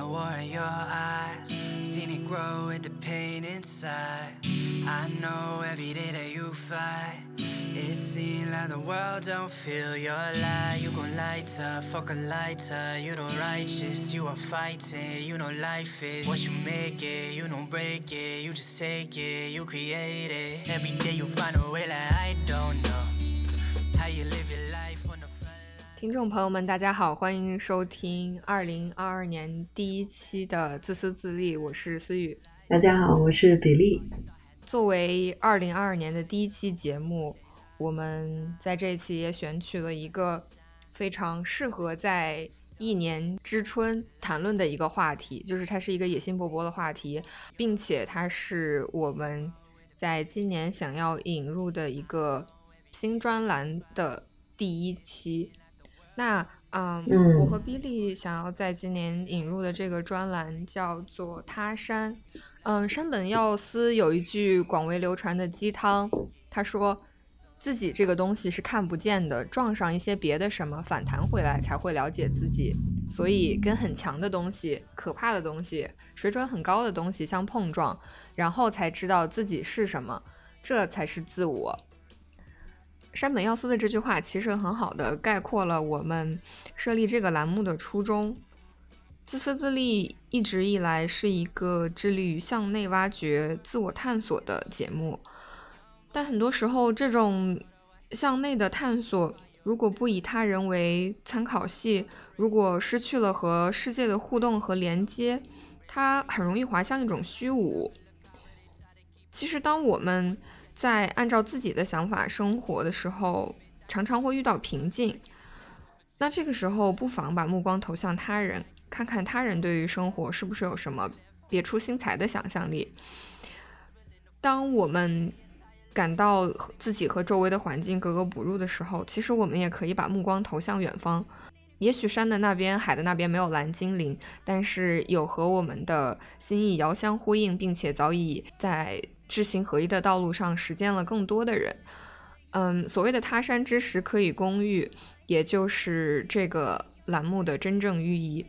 the war in your eyes. Seen it grow with the pain inside. I know every day that you fight. It seems like the world don't feel your light. You gon' light up, fuck a lighter. You don't righteous, you are fighting. You know life is what you make it. You don't break it, you just take it. You create it. Every day you find a way like I don't know how you live your life 听众朋友们，大家好，欢迎收听二零二二年第一期的自私自利，我是思雨。大家好，我是比利。作为二零二二年的第一期节目，我们在这一期也选取了一个非常适合在一年之春谈论的一个话题，就是它是一个野心勃勃的话题，并且它是我们在今年想要引入的一个新专栏的第一期。那嗯，嗯我和比利想要在今年引入的这个专栏叫做“他山”。嗯，山本耀司有一句广为流传的鸡汤，他说自己这个东西是看不见的，撞上一些别的什么反弹回来才会了解自己。所以跟很强的东西、可怕的东西、水准很高的东西相碰撞，然后才知道自己是什么，这才是自我。山本耀司的这句话其实很好的概括了我们设立这个栏目的初衷。自私自利一直以来是一个致力于向内挖掘、自我探索的节目，但很多时候，这种向内的探索，如果不以他人为参考系，如果失去了和世界的互动和连接，它很容易滑向一种虚无。其实，当我们在按照自己的想法生活的时候，常常会遇到瓶颈。那这个时候，不妨把目光投向他人，看看他人对于生活是不是有什么别出心裁的想象力。当我们感到自己和周围的环境格格不入的时候，其实我们也可以把目光投向远方。也许山的那边、海的那边没有蓝精灵，但是有和我们的心意遥相呼应，并且早已在知行合一的道路上实践了更多的人。嗯，所谓的他山之石可以攻玉，也就是这个栏目的真正寓意。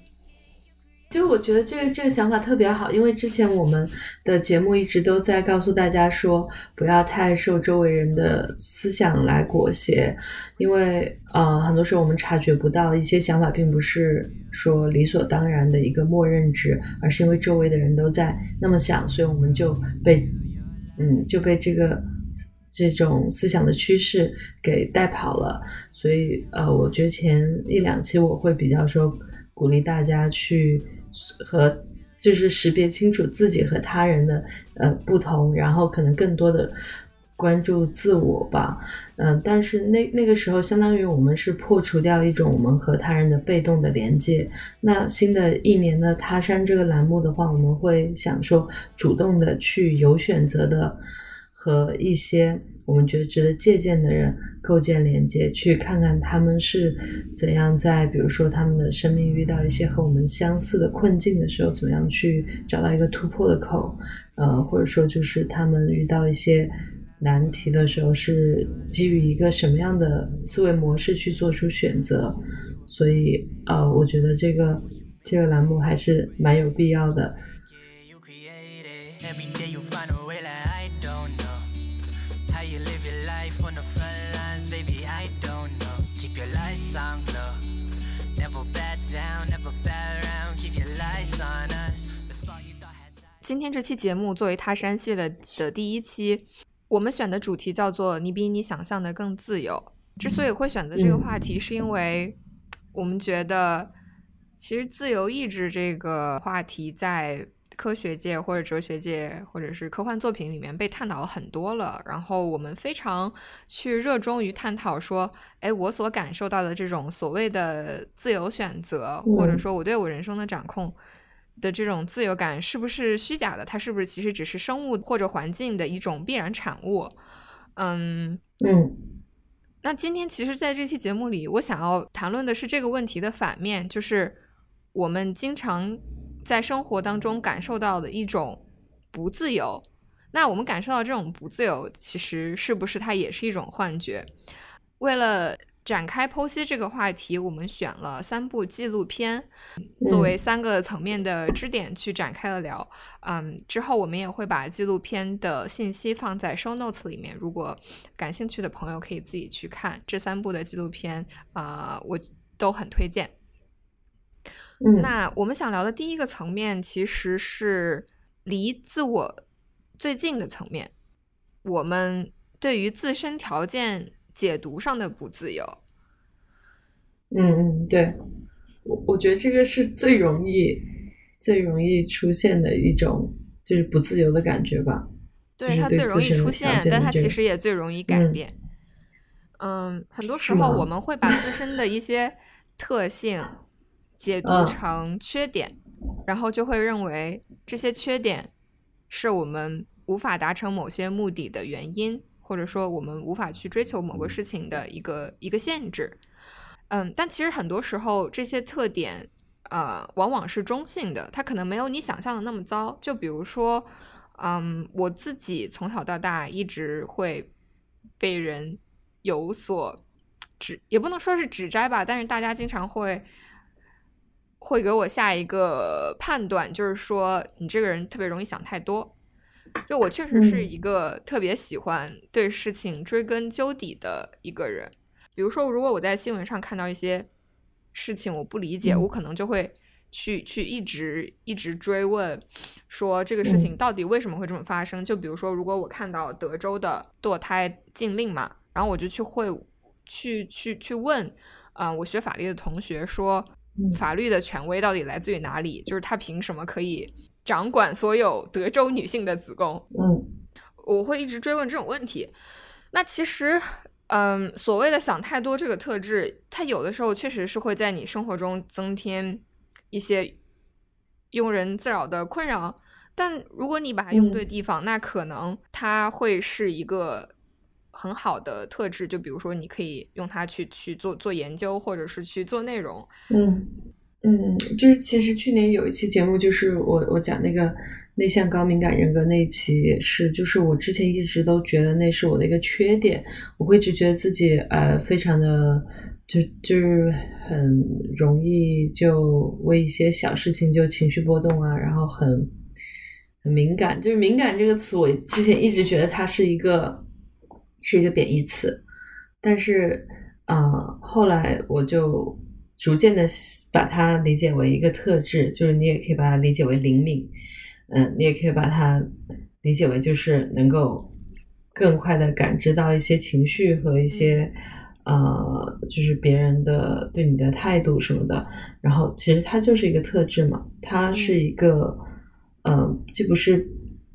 就我觉得这个这个想法特别好，因为之前我们的节目一直都在告诉大家说，不要太受周围人的思想来裹挟，因为呃，很多时候我们察觉不到一些想法，并不是说理所当然的一个默认值，而是因为周围的人都在那么想，所以我们就被嗯就被这个这种思想的趋势给带跑了。所以呃，我觉得前一两期我会比较说鼓励大家去和就是识别清楚自己和他人的呃不同，然后可能更多的关注自我吧。嗯、但是那那个时候，相当于我们是破除掉一种我们和他人的被动的连接。那新的一年的他山这个栏目的话，我们会想说主动的去有选择的和一些我们觉得值得借鉴的人构建连接，去看看他们是怎样在比如说他们的生命遇到一些和我们相似的困境的时候，怎么样去找到一个突破的口，呃，或者说就是他们遇到一些难题的时候，是基于一个什么样的思维模式去做出选择。所以，呃，我觉得这个这个栏目还是蛮有必要的。Yeah, you create it. Every day you find a way like I don't know how you live your life on the front lines, baby. I don't know. Keep your lights on low. Never back down, never back around. Keep your lights on us. The spot you thought had died. 今天这期节目作为他山系列的第一期，我们选的主题叫做“你比你想象的更自由”。之所以会选择这个话题，是因为我们觉得，其实自由意志这个话题在科学界或者哲学界或者是科幻作品里面被探讨很多了。然后我们非常去热衷于探讨说，哎，我所感受到的这种所谓的自由选择，或者嗯说我对我人生的掌控。的这种自由感是不是虚假的？它是不是其实只是生物或者环境的一种必然产物？嗯，嗯那今天其实在这期节目里，我想要谈论的是这个问题的反面，就是我们经常在生活当中感受到的一种不自由。那我们感受到这种不自由，其实是不是它也是一种幻觉？为了展开剖析这个话题，我们选了三部纪录片作为三个层面的支点去展开了聊。嗯，之后我们也会把纪录片的信息放在 show notes 里面，如果感兴趣的朋友可以自己去看这三部的纪录片。啊，我都很推荐。那我们想聊的第一个层面，其实是离自我最近的层面，我们对于自身条件。解读上的不自由，嗯嗯，对我我觉得这个是最容易最容易出现的一种就是不自由的感觉吧。对它最容易出现，但它其实也最容易改变。嗯，很多时候我们会把自身的一些特性解读成缺点，然后就会认为这些缺点是我们无法达成某些目的的原因。或者说，我们无法去追求某个事情的一个一个限制，嗯，但其实很多时候这些特点，呃，往往是中性的，它可能没有你想象的那么糟。就比如说，嗯，我自己从小到大一直会被人有所指，也不能说是指摘吧，但是大家经常会会给我下一个判断，就是说你这个人特别容易想太多。就我确实是一个特别喜欢对事情追根究底的一个人。比如说，如果我在新闻上看到一些事情我不理解，我可能就会去去一直一直追问，说这个事情到底为什么会这么发生？就比如说，如果我看到德州的堕胎禁令嘛，然后我就去会去去去问，啊，我学法律的同学说，法律的权威到底来自于哪里？就是他凭什么可以？掌管所有德州女性的子宫，嗯，我会一直追问这种问题。那其实，嗯，所谓的想太多这个特质，它有的时候确实是会在你生活中增添一些庸人自扰的困扰。但如果你把它用对地方，那可能它会是一个很好的特质。就比如说，你可以用它去去做做研究，或者是去做内容，嗯。嗯，就是其实去年有一期节目，就是我我讲那个内向高敏感人格那一期也是，就是我之前一直都觉得那是我的一个缺点，我会一直觉得自己呃非常的就就是很容易就为一些小事情就情绪波动啊，然后很很敏感，就是敏感这个词，我之前一直觉得它是一个是一个贬义词，但是啊后来我就。逐渐的把它理解为一个特质，就是你也可以把它理解为灵敏，嗯，你也可以把它理解为就是能够更快的感知到一些情绪和一些呃，就是别人的对你的态度什么的。然后其实它就是一个特质嘛，它是一个，嗯，既不是。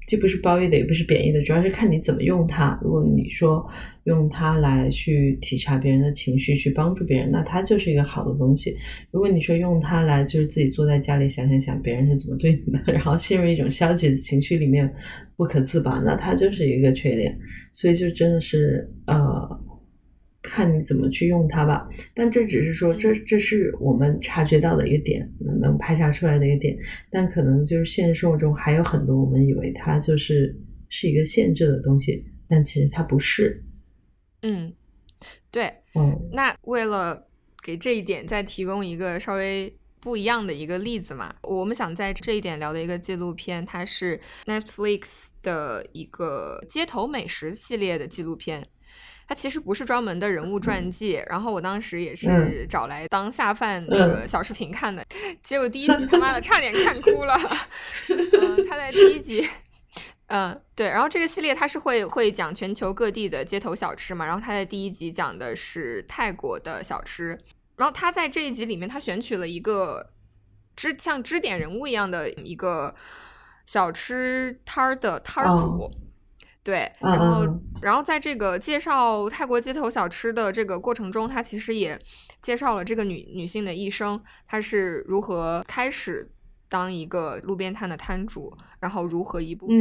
既不是褒义的，也不是贬义的，主要是看你怎么用它。如果你说用它来去体察别人的情绪，去帮助别人，那它就是一个好的东西。如果你说用它来就是自己坐在家里想想想别人是怎么对你的，然后陷入一种消极的情绪里面不可自拔，那它就是一个缺点。所以就真的是呃。看你怎么去用它吧，但这只是说，这这是我们察觉到的一个点，能排查出来的一个点。但可能就是现实生活中还有很多我们以为它就是是一个限制的东西，但其实它不是。嗯，对。嗯，那为了给这一点再提供一个稍微不一样的一个例子嘛，我们想在这一点聊的一个纪录片，它是 Netflix 的一个街头美食系列的纪录片。它其实不是专门的人物传记，然后我当时也是找来当下饭那个小视频看的，结果第一集他妈的差点看哭了。嗯，他在第一集，嗯，对，然后这个系列它是会会讲全球各地的街头小吃嘛，然后他在第一集讲的是泰国的小吃，然后他在这一集里面他选取了一个支像支点人物一样的一个小吃摊儿的摊儿主。对，然后，然后在这个介绍泰国街头小吃的这个过程中，他其实也介绍了这个女女性的一生，她是如何开始当一个路边摊的摊主，然后如何一步步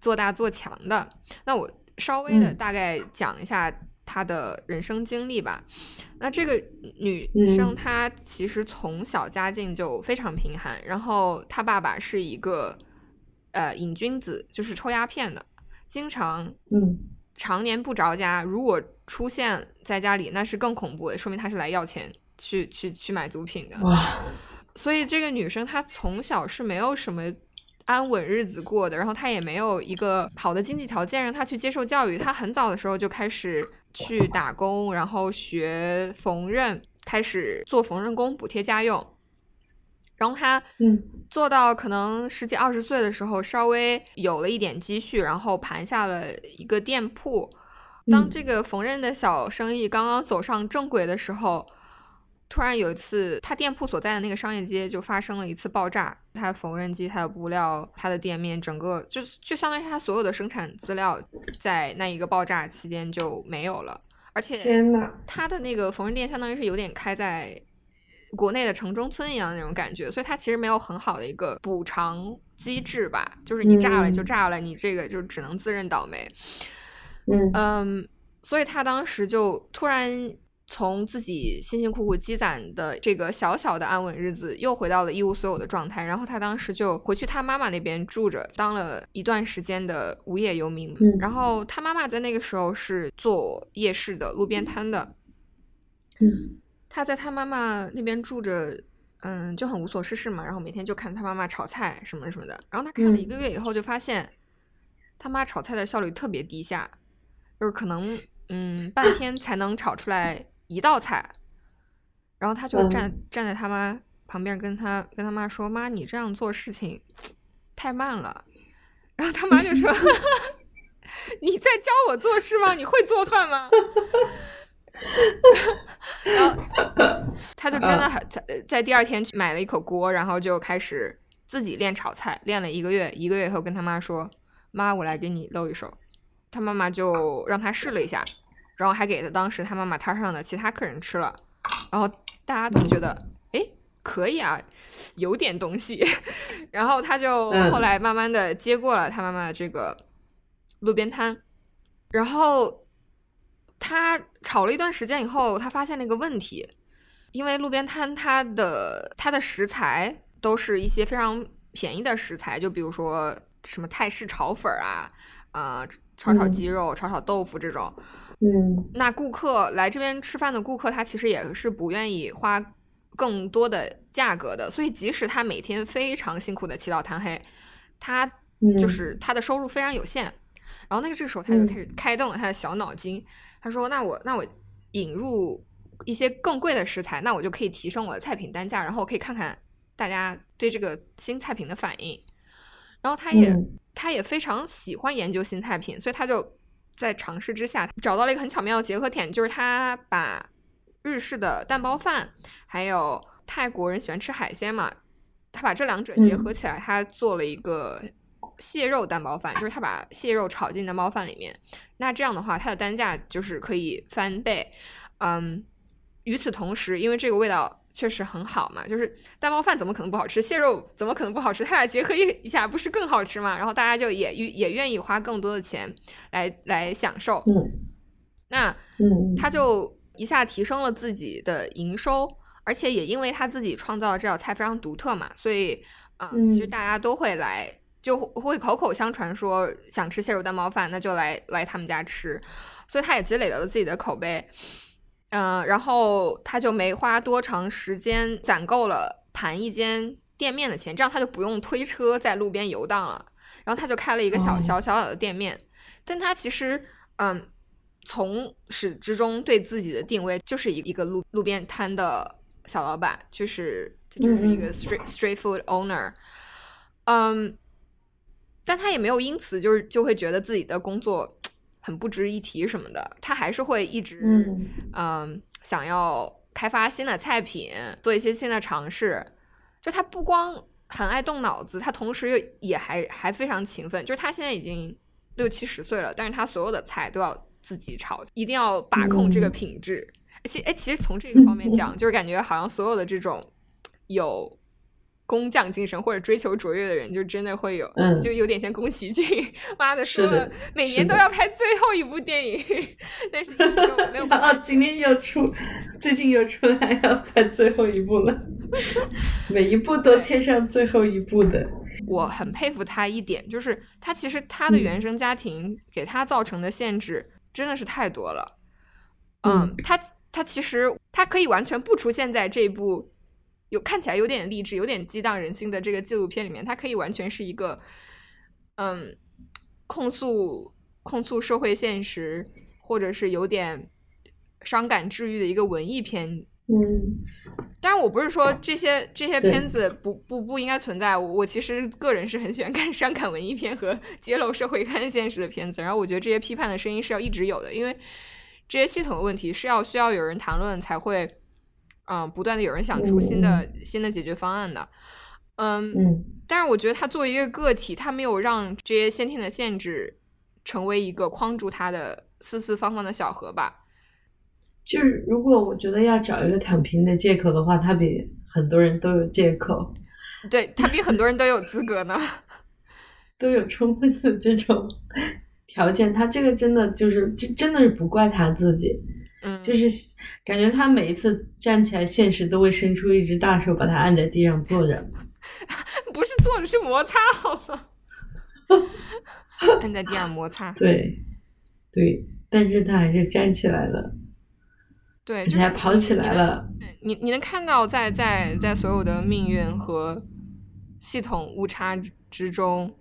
做大做强的。那我稍微的大概讲一下她的人生经历吧。那这个女生她其实从小家境就非常贫寒，然后她爸爸是一个呃瘾君子，就是抽鸦片的。经常，嗯，常年不着家。如果出现在家里，那是更恐怖的，说明他是来要钱去去去买毒品的。哇，所以这个女生她从小是没有什么安稳日子过的，然后她也没有一个好的经济条件让她去接受教育。她很早的时候就开始去打工，然后学缝纫，开始做缝纫工补贴家用。然后他嗯做到可能十几二十岁的时候，稍微有了一点积蓄，然后盘下了一个店铺。当嗯这个缝纫的小生意刚刚走上正轨的时候，突然有一次，他店铺所在的那个商业街就发生了一次爆炸。他的缝纫机、他的布料、他的店面，整个就就相当于他所有的生产资料，在那一个爆炸期间就没有了。而且天呐，他的那个缝纫店相当于是有点开在国内的城中村一样的那种感觉，所以它其实没有很好的一个补偿机制吧，就是你炸了就嗯炸了，你这个就只能自认倒霉。嗯嗯，所以他当时就突然从自己辛辛苦苦积攒的这个小小的安稳日子，又回到了一无所有的状态。然后他当时就回去他妈妈那边住着，当了一段时间的无业游民。嗯然后他妈妈在那个时候是做夜市的路边摊的，嗯他在他妈妈那边住着。嗯，就很无所事事嘛，然后每天就看他妈妈炒菜什么什么的。然后他看了一个月以后，就发现他妈炒菜的效率特别低下，就是可能嗯半天才能炒出来一道菜，然后他就站、站在他妈旁边跟他跟他妈说：“妈，你这样做事情太慢了。”然后他妈就说：“你在教我做事吗？你会做饭吗？”然后他就真的很在在第二天去买了一口锅，然后就开始自己练炒菜，练了一个月。一个月以后跟他妈说：“妈，我来给你露一手。”他妈妈就让他试了一下，然后还给他当时他妈妈摊上的其他客人吃了，然后大家都觉得，哎，可以啊，有点东西。然后他就后来慢慢的接过了他妈妈的这个路边摊，然后他炒了一段时间以后，他发现了一个问题，因为路边摊它的它的食材都是一些非常便宜的食材，就比如说什么泰式炒粉儿啊，啊、炒炒嗯鸡肉、炒炒豆腐这种。嗯。那顾客来这边吃饭的顾客，他其实也是不愿意花更多的价格的，所以即使他每天非常辛苦的起早贪黑，他嗯，就是他的收入非常有限。然后那个这个时候他就嗯开始开动了他的小脑筋，他说：“那我那我引入一些更贵的食材，那我就可以提升我的菜品单价，然后我可以看看大家对这个新菜品的反应。”然后他也、嗯他也非常喜欢研究新菜品，所以他就在尝试之下找到了一个很巧妙的结合点，就是他把日式的蛋包饭还有泰国人喜欢吃海鲜嘛，他把这两者结合起来，他做了一个蟹肉蛋包饭，就是他把蟹肉炒进蛋包饭里面。那这样的话，它的单价就是可以翻倍。嗯，与此同时，因为这个味道确实很好嘛，就是蛋包饭怎么可能不好吃？蟹肉怎么可能不好吃？它俩结合一 一下，不是更好吃吗？然后大家就也也愿意花更多的钱来来享受。嗯那嗯，他就一下提升了自己的营收，而且也因为他自己创造的这道菜非常独特嘛，所以啊、嗯其实大家都会来，就会口口相传说想吃蟹肉蛋包饭，那就来来他们家吃，所以他也积累了自己的口碑。嗯、然后他就没花多长时间攒够了盘一间店面的钱，这样他就不用推车在路边游荡了。然后他就开了一个小哦。小小小的店面，但他其实嗯，从始至终对自己的定位就是一一个路路边摊的小老板，就是这就是一个 street street food owner，嗯，但他也没有因此就是就会觉得自己的工作很不值一提什么的，他还是会一直嗯嗯想要开发新的菜品，做一些新的尝试。就他不光很爱动脑子，他同时又也还还非常勤奋。就是他现在已经六七十岁了，但是他所有的菜都要自己炒，一定要把控这个嗯品质。其哎，其实从这个方面讲，就是感觉好像所有的这种有工匠精神或者追求卓越的人，就真的会有，嗯。就有点像宫崎骏，妈的说每年都要拍最后一部电影，但是没有 办法然后今天又出，最近又出来要拍最后一部了，每一部都贴上最后一部的。我很佩服他一点，就是他其实他的嗯。原生家庭给他造成的限制真的是太多了。嗯，他他其实他可以完全不出现在这部有看起来有点励志、有点激荡人心的这个纪录片里面，它可以完全是一个嗯控诉控诉社会现实，或者是有点伤感治愈的一个文艺片。嗯，当然，我不是说这些这些片子不不不应该存在。我我其实个人是很喜欢看 伤感文艺片和揭露社会看现实的片子。然后我觉得这些批判的声音是要一直有的，因为这些系统的问题是要需要有人谈论才会，嗯，不断的有人想出新的新的解决方案的。嗯嗯，但是我觉得他作为一个个体，他没有让这些先天的限制成为一个框住他的四四方方的小河吧。就是如果我觉得要找一个躺平的借口的话，他比很多人都有借口，对他比很多人都有资格呢，都有充分的这种条件。他这个真的就是这真的是不怪他自己，嗯，就是感觉他每一次站起来，现实都会伸出一只大手把他按在地上坐着，不是坐着是摩擦，好吗？按在地上摩擦，对对，但是他还是站起来了。对，而且还跑起来了。你你能看到，在在在所有的命运和系统误差之中，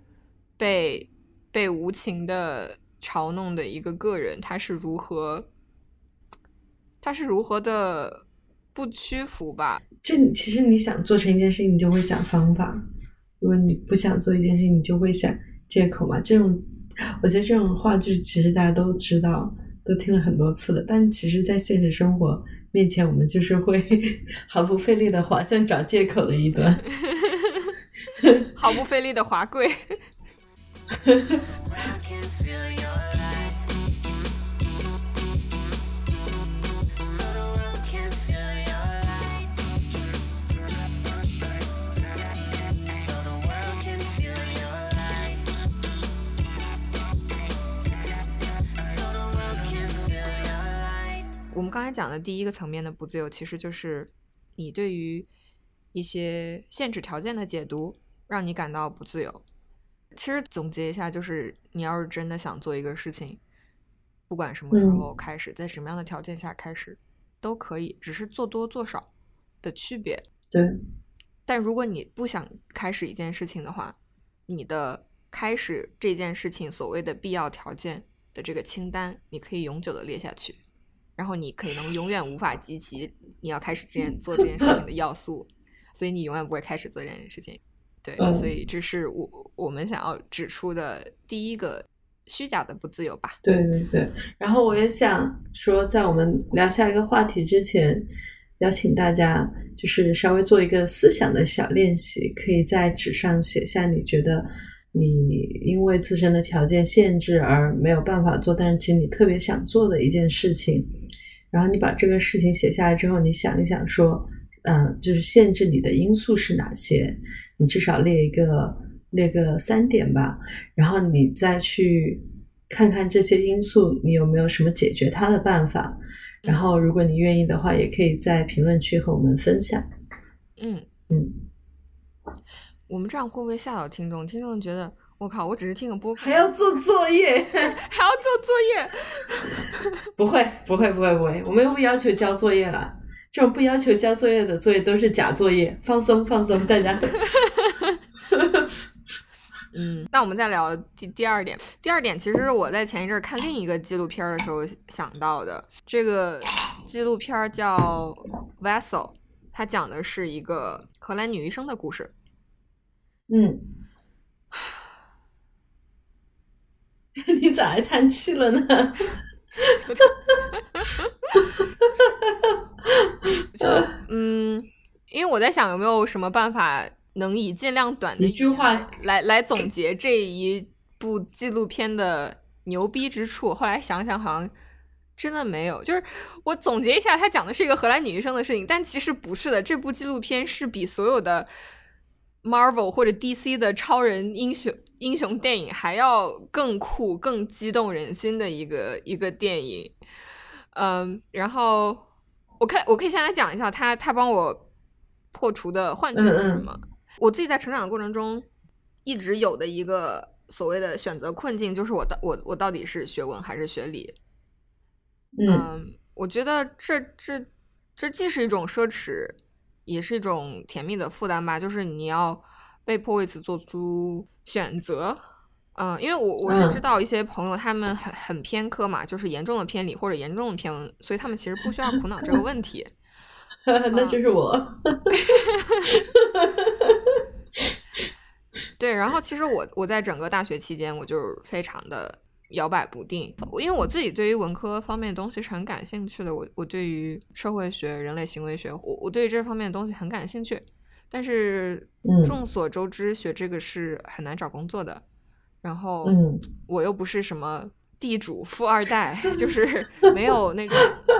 被被无情的嘲弄的一个个人，他是如何，他是如何的不屈服吧？就其实你想做成一件事情，你就会想方法；如果你不想做一件事情，你就会想借口嘛。这种，我觉得这种话就是其实大家都知道。都听了很多次了，但其实，在现实生活面前，我们就是会 毫不费力的滑向找借口的一端，毫不费力的滑跪。我们刚才讲的第一个层面的不自由，其实就是你对于一些限制条件的解读，让你感到不自由。其实总结一下，就是你要是真的想做一个事情，不管什么时候开始，在什么样的条件下开始，都可以，只是做多做少的区别。对。但如果你不想开始一件事情的话，你的开始这件事情所谓的必要条件的这个清单，你可以永久的列下去。然后你可能永远无法集齐你要开始这件做这件事情的要素，所以你永远不会开始做这件事情。对，所以这是我我们想要指出的第一个虚假的不自由吧。对对对。然后我也想说，在我们聊下一个话题之前，邀请大家就是稍微做一个思想的小练习，可以在纸上写下你觉得你因为自身的条件限制而没有办法做，但是其实你特别想做的一件事情。然后你把这个事情写下来之后，你想一想，说，嗯，就是限制你的因素是哪些？你至少列一个，列个三点吧。然后你再去看看这些因素，你有没有什么解决它的办法？然后，如果你愿意的话，也可以在评论区和我们分享。嗯嗯，我们这样会不会吓到听众？听众觉得。我靠！我只是听个播，还要做作业，还要做作业。不会，不会，不会，不会。我们又不要求交作业了。这种不要求交作业的作业都是假作业。放松，放松，大家。嗯，那我们再聊第第二点。第二点，其实是我在前一阵看另一个纪录片的时候想到的。这个纪录片叫《Vessel》，它讲的是一个荷兰女医生的故事。嗯。你咋还叹气了呢？就嗯，因为我在想有没有什么办法能以尽量短的一句话来来总结这一部纪录片的牛逼之处。后来想想，好像真的没有。就是我总结一下，他讲的是一个荷兰女医生的事情，但其实不是的。这部纪录片是比所有的 Marvel 或者 DC 的超人英雄。英雄电影还要更酷、更激动人心的一个一个电影，嗯，然后我看我可以先来讲一下他他帮我破除的幻觉是什么。我自己在成长的过程中一直有的一个所谓的选择困境，就是我到我我到底是学文还是学理？嗯，我觉得这这这既是一种奢侈，也是一种甜蜜的负担吧。就是你要被迫为此做出选择。嗯，因为我我是知道一些朋友他们很很偏科嘛，就是严重的偏离或者严重的偏文，所以他们其实不需要苦恼这个问题。那就是我。对，然后其实我我在整个大学期间，我就是非常的摇摆不定，因为我自己对于文科方面的东西是很感兴趣的。我我对于社会学、人类行为学，我我对于这方面的东西很感兴趣。但是众所周知，学这个是很难找工作的。然后我又不是什么地主富二代，就是没有那种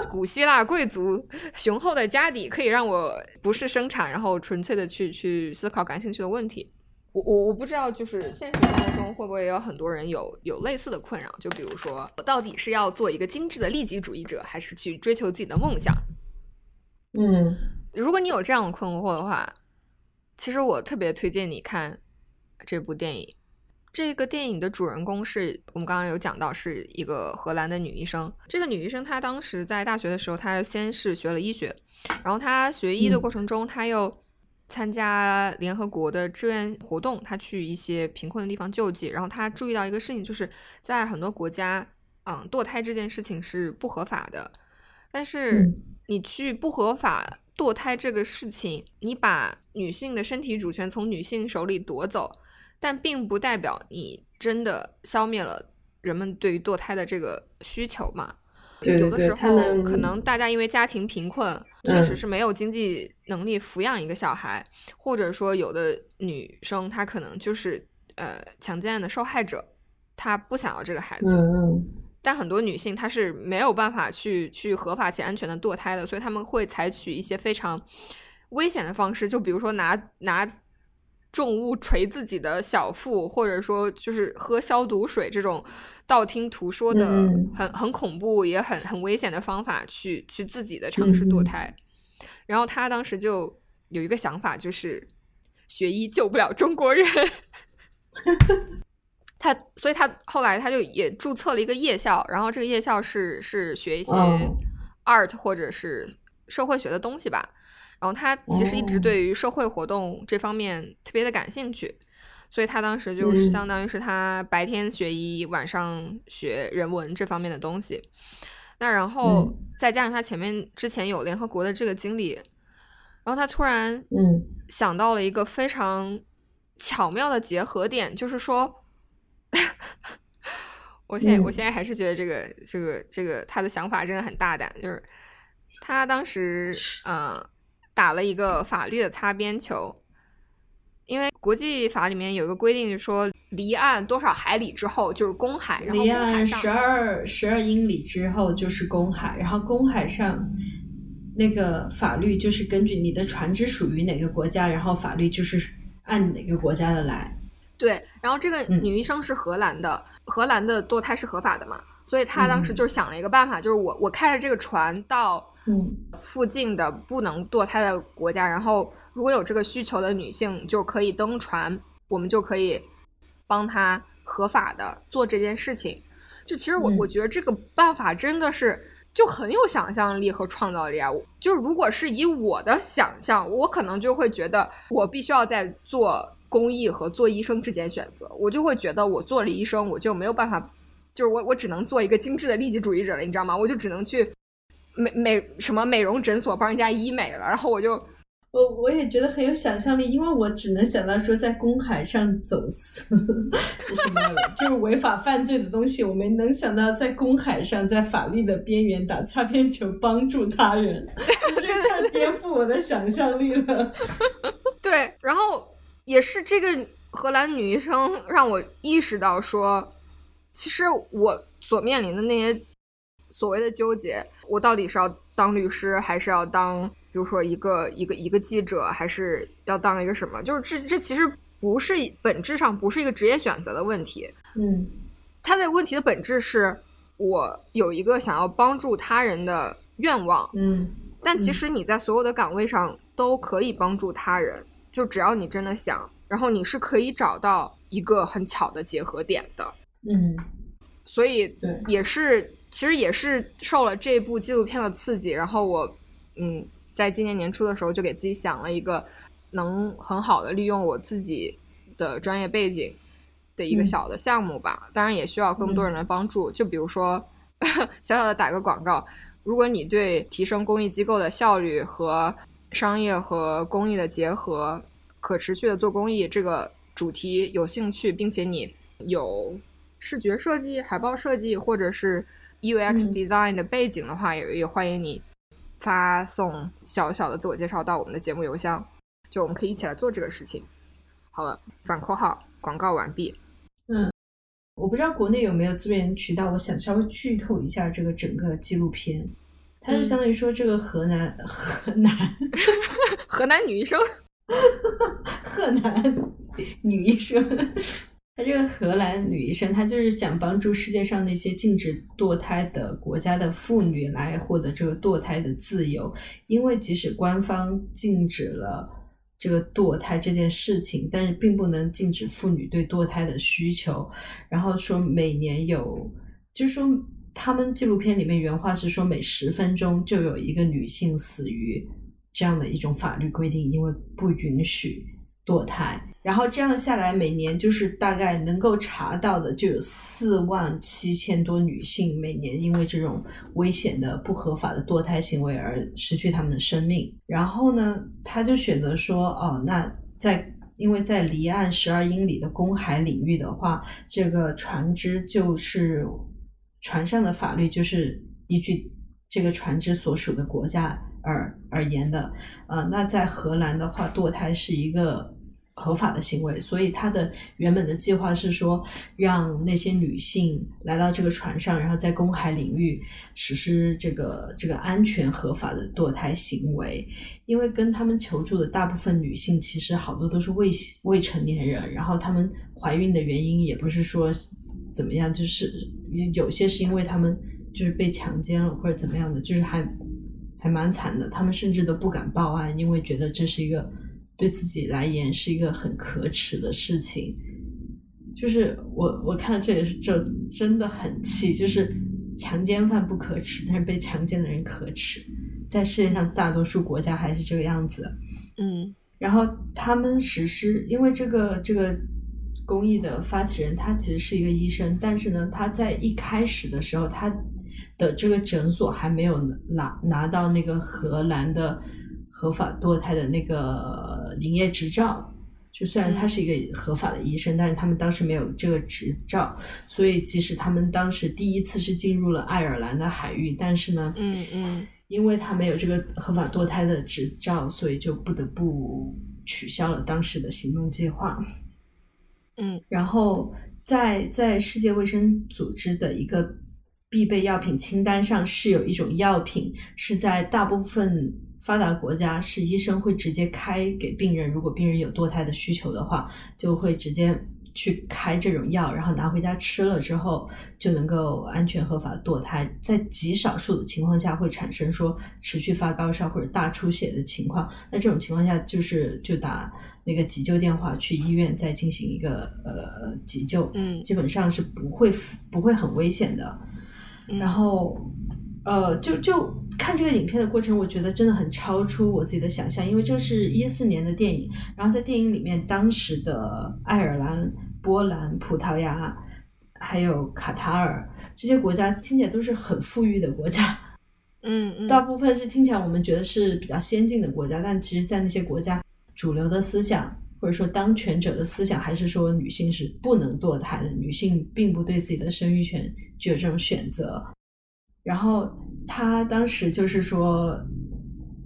古希腊贵族雄厚的家底，可以让我不是生产，然后纯粹的去去思考感兴趣的问题。我我我不知道，就是现实生活中会不会也有很多人有有类似的困扰？就比如说，我到底是要做一个精致的利己主义者，还是去追求自己的梦想？嗯，如果你有这样的困惑的话，其实我特别推荐你看这部电影。这个电影的主人公是我们刚刚有讲到，是一个荷兰的女医生。这个女医生她当时在大学的时候，她先是学了医学，然后她学医的过程中，她又。参加联合国的志愿活动，他去一些贫困的地方救济。然后他注意到一个事情，就是在很多国家，嗯，堕胎这件事情是不合法的。但是你去不合法堕胎这个事情，你把女性的身体主权从女性手里夺走，但并不代表你真的消灭了人们对于堕胎的这个需求嘛。有的时候，可能大家因为家庭贫困，确实是没有经济能力抚养一个小孩，或者说有的女生她可能就是呃强奸案的受害者，她不想要这个孩子。但很多女性她是没有办法去去合法且安全的堕胎的，所以他们会采取一些非常危险的方式，就比如说拿拿。重物捶自己的小腹，或者说就是喝消毒水这种道听途说的很很恐怖也很很危险的方法去去自己的尝试堕胎。然后他当时就有一个想法，就是学医救不了中国人。他所以他后来他就也注册了一个夜校，然后这个夜校是是学一些 art 或者是社会学的东西吧。然后他其实一直对于社会活动这方面特别的感兴趣，所以他当时就是相当于是他白天学医，晚上学人文这方面的东西。那然后再加上他前面之前有联合国的这个经历，然后他突然嗯想到了一个非常巧妙的结合点，就是说，我现在我现在还是觉得这个这个这个他的想法真的很大胆，就是他当时嗯。打了一个法律的擦边球，因为国际法里面有一个规定，就说离岸多少海里之后就是公海，离岸十二十二英里之后就是公海，然后公海上那个法律就是根据你的船只属于哪个国家，然后法律就是按哪个国家的来。对，然后这个女医生是荷兰的，荷兰的堕胎是合法的嘛，所以她当时就想了一个办法，就是我我开着这个船到。嗯，附近的不能堕胎的国家，然后如果有这个需求的女性就可以登船，我们就可以帮她合法的做这件事情。就其实我我觉得这个办法真的是就很有想象力和创造力啊！就如果是以我的想象，我可能就会觉得我必须要在做公益和做医生之间选择，我就会觉得我做了医生，我就没有办法，就是我我只能做一个精致的利己主义者了，你知道吗？我就只能去。美美什么美容诊所帮人家医美了，然后我就我我也觉得很有想象力，因为我只能想到说在公海上走私 什么就是违法犯罪的东西，我没能想到在公海上在法律的边缘打擦边球帮助他人，这太颠覆我的想象力了。对，然后也是这个荷兰女医生让我意识到说，其实我所面临的那些。所谓的纠结，我到底是要当律师，还是要当，比如说一个一个一个记者，还是要当一个什么？就是这这其实不是本质上不是一个职业选择的问题。嗯，它的问题的本质是我有一个想要帮助他人的愿望。嗯，但其实你在所有的岗位上都可以帮助他人，就只要你真的想，然后你是可以找到一个很巧的结合点的。嗯，所以对，也是。其实也是受了这部纪录片的刺激，然后我嗯，在今年年初的时候就给自己想了一个能很好的利用我自己的专业背景的一个嗯小的项目吧。当然也需要更多人的帮助，就比如说 小小的打个广告，如果你对提升公益机构的效率和商业和公益的结合、可持续的做公益这个主题有兴趣，并且你有视觉设计、海报设计或者是 UX 嗯 design 的背景的话，也也欢迎你发送小小的自我介绍到我们的节目邮箱，就我们可以一起来做这个事情。好了，反括号广告完毕。嗯我不知道国内有没有资源渠道，我想稍微剧透一下这个整个纪录片。它是嗯相当于说这个河南、河南河南女医生，河南女医生，她这个荷兰女医生，她就是想帮助世界上那些禁止堕胎的国家的妇女来获得这个堕胎的自由，因为即使官方禁止了这个堕胎这件事情，但是并不能禁止妇女对堕胎的需求。然后说每年有，就是说他们纪录片里面原话是说每十分钟就有一个女性死于这样的一种法律规定，因为不允许堕胎。然后这样下来，每年就是大概能够查到的就有四万七千多女性每年因为这种危险的不合法的堕胎行为而失去他们的生命。然后呢，他就选择说，哦，那在因为在离岸十二英里的公海领域的话，这个船只就是船上的法律就是依据这个船只所属的国家而而言的。呃，那在荷兰的话，堕胎是一个合法的行为，所以他的原本的计划是说，让那些女性来到这个船上，然后在公海领域实施这个这个安全合法的堕胎行为。因为跟他们求助的大部分女性，其实好多都是未未成年人，然后她们怀孕的原因也不是说怎么样，就是有些是因为她们就是被强奸了或者怎么样的，就是还还蛮惨的。她们甚至都不敢报案，因为觉得这是一个对自己来言是一个很可耻的事情。就是我我看到这也是这真的很气，就是强奸犯不可耻，但是被强奸的人可耻。在世界上大多数国家还是这个样子。嗯然后他们实施，因为这个这个公益的发起人他其实是一个医生，但是呢，他在一开始的时候，他的这个诊所还没有拿拿到那个荷兰的合法堕胎的那个营业执照。就虽然他是一个合法的医生，但是他们当时没有这个执照，所以即使他们当时第一次是进入了爱尔兰的海域，但是呢，嗯嗯因为他没有这个合法堕胎的执照，所以就不得不取消了当时的行动计划。嗯然后在在世界卫生组织的一个必备药品清单上，是有一种药品是在大部分发达国家是医生会直接开给病人，如果病人有堕胎的需求的话，就会直接去开这种药，然后拿回家吃了之后就能够安全合法地堕胎。在极少数的情况下会产生说持续发高烧或者大出血的情况，那这种情况下就是就打那个急救电话去医院再进行一个呃急救，嗯基本上是不会不会很危险的。嗯，然后，呃，就就看这个影片的过程，我觉得真的很超出我自己的想象，因为这是一四年的电影，然后在电影里面，当时的爱尔兰、波兰、葡萄牙，还有卡塔尔这些国家听起来都是很富裕的国家，嗯嗯大部分是听起来我们觉得是比较先进的国家，但其实，在那些国家，主流的思想或者说当权者的思想，还是说女性是不能堕胎的，女性并不对自己的生育权具有这种选择。然后他当时就是说，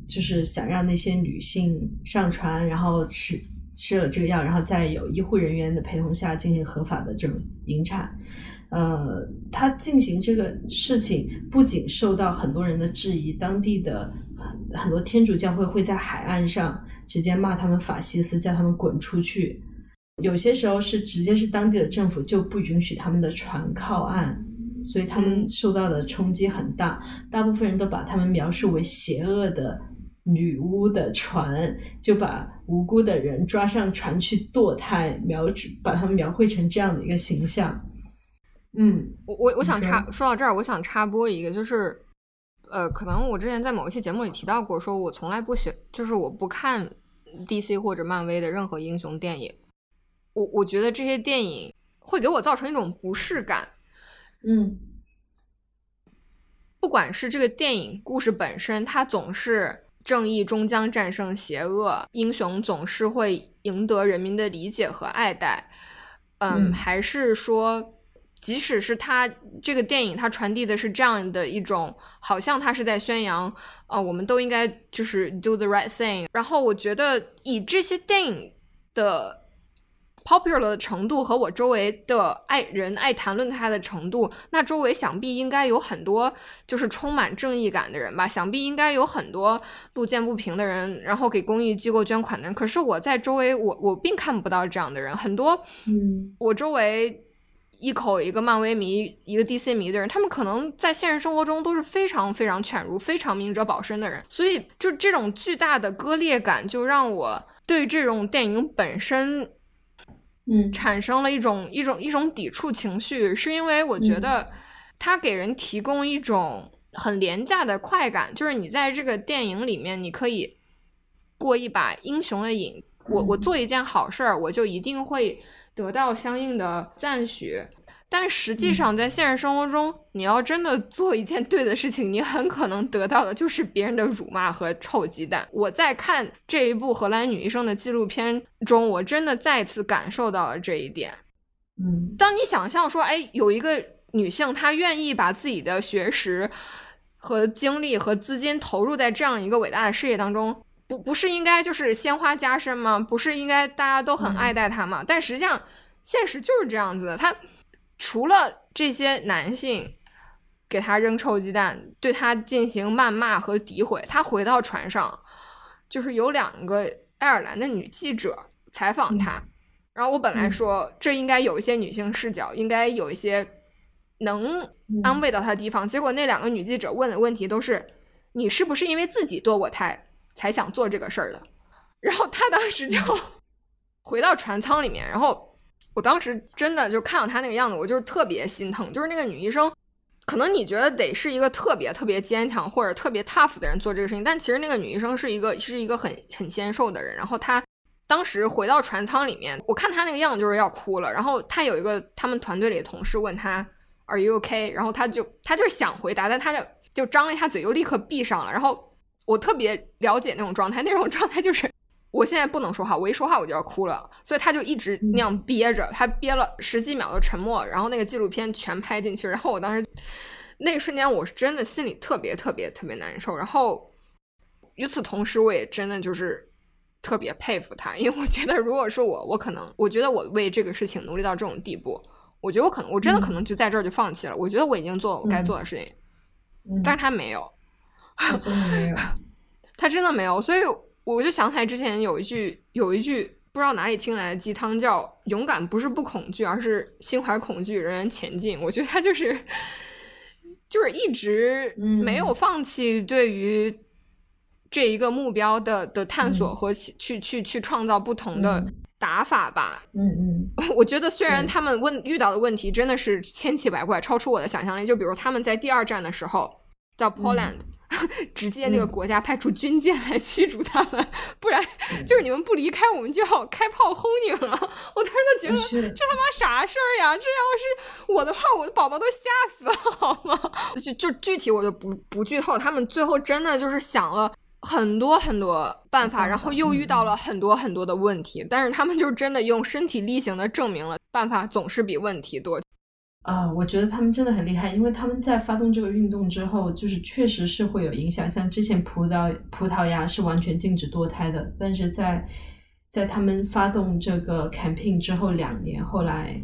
就是想让那些女性上船，然后吃吃了这个药，然后在有医护人员的陪同下进行合法的这种引产。呃，他进行这个事情不仅受到很多人的质疑，当地的很很多天主教会会在海岸上直接骂他们法西斯，叫他们滚出去。有些时候是直接是当地的政府就不允许他们的船靠岸，所以他们嗯受到的冲击很大。大部分人都把他们描述为邪恶的女巫的船，就把无辜的人抓上船去堕胎，描把他们描绘成这样的一个形象。嗯，我我我想插说到这儿，我想插播一个，就是呃，可能我之前在某一期节目里提到过，说我从来不喜，就是我不看 DC 或者漫威的任何英雄电影，我我觉得这些电影会给我造成一种不适感，嗯。不管是这个电影故事本身，它总是正义终将战胜邪恶，英雄总是会赢得人民的理解和爱戴，嗯，嗯。还是说，即使是他这个电影它传递的是这样的一种，好像他是在宣扬，呃，我们都应该就是 do the right thing，然后我觉得以这些电影的 popular 的程度和我周围的爱人爱谈论他的程度，那周围想必应该有很多就是充满正义感的人吧，想必应该有很多路见不平的人，然后给公益机构捐款的人。可是我在周围，我我并看不到这样的人，很多嗯我周围。一口一个漫威迷，一个 DC 迷的人，他们可能在现实生活中都是非常非常犬儒、非常明哲保身的人，所以就这种巨大的割裂感，就让我对这种电影本身嗯产生了一种一种一种抵触情绪，是因为我觉得它给人提供一种很廉价的快感，就是你在这个电影里面，你可以过一把英雄的瘾。我我做一件好事儿，我就一定会得到相应的赞许。但实际上，在现实生活中，你要真的做一件对的事情，你很可能得到的就是别人的辱骂和臭鸡蛋。我在看这一部荷兰女医生的纪录片中，我真的再次感受到了这一点。嗯当你想象说，哎，有一个女性，她愿意把自己的学识和精力和资金投入在这样一个伟大的事业当中，不不是应该就是鲜花加身吗？不是应该大家都很爱戴她吗？但实际上，现实就是这样子的。她除了这些男性给他扔臭鸡蛋，对他进行谩骂和诋毁，他回到船上，就是有两个爱尔兰的女记者采访她。然后我本来嗯说这应该有一些女性视角，应该有一些能安慰到他的地方。结果那两个女记者问的问题都是：你是不是因为自己堕过胎才想做这个事儿的？然后他当时就回到船舱里面，然后我当时真的就看到她那个样子，我就是特别心疼。就是那个女医生，可能你觉得得是一个特别特别坚强或者特别 tough 的人做这个事情，但其实那个女医生是一个是一个很很纤瘦的人，然后她。当时回到船舱里面，我看她那个样子就是要哭了。然后她有一个他们团队里的同事问她 “Are you okay？” 然后她就她就是想回答，但她就就张了一下嘴，又立刻闭上了。然后我特别了解那种状态，那种状态就是我现在不能说话，我一说话我就要哭了，所以他就一直那样憋着，他憋了十几秒的沉默，然后那个纪录片全拍进去。然后我当时那一瞬间，我是真的心里特别特别特别难受。然后与此同时，我也真的就是。特别佩服他，因为我觉得，如果是我，我可能，我觉得我为这个事情努力到这种地步，我觉得我可能，我真的可能就在这儿就放弃了。我觉得我已经做了我该做的事情，嗯，但是他没有，我真的没有。他真的没有，所以我就想起来之前有一句，有一句不知道哪里听来的鸡汤，叫“勇敢不是不恐惧，而是心怀恐惧仍然前进”。我觉得他就是，就是一直没有放弃对于。这一个目标的的探索和去、嗯、去去创造不同的打法吧。嗯嗯，我觉得虽然他们问遇到的问题真的是千奇百怪，超出我的想象力。就比如他们在第二站的时候，到 Poland，、嗯、直接那个国家派出军舰来驱逐他们，不然就是你们不离开，我们就要开炮轰你了。我当时都觉得这他妈啥事儿呀？这要是我的话，我的宝宝都吓死了，好吗？就就具体我就不不剧透，他们最后真的就是想了。很多很多办法，然后又遇到了很多很多的问题，但是他们就真的用身体力行的证明了办法总是比问题多。啊、呃，我觉得他们真的很厉害，因为他们在发动这个运动之后，就是确实是会有影响。像之前葡萄葡萄牙是完全禁止堕胎的，但是在在他们发动这个 campaign 之后两年，后来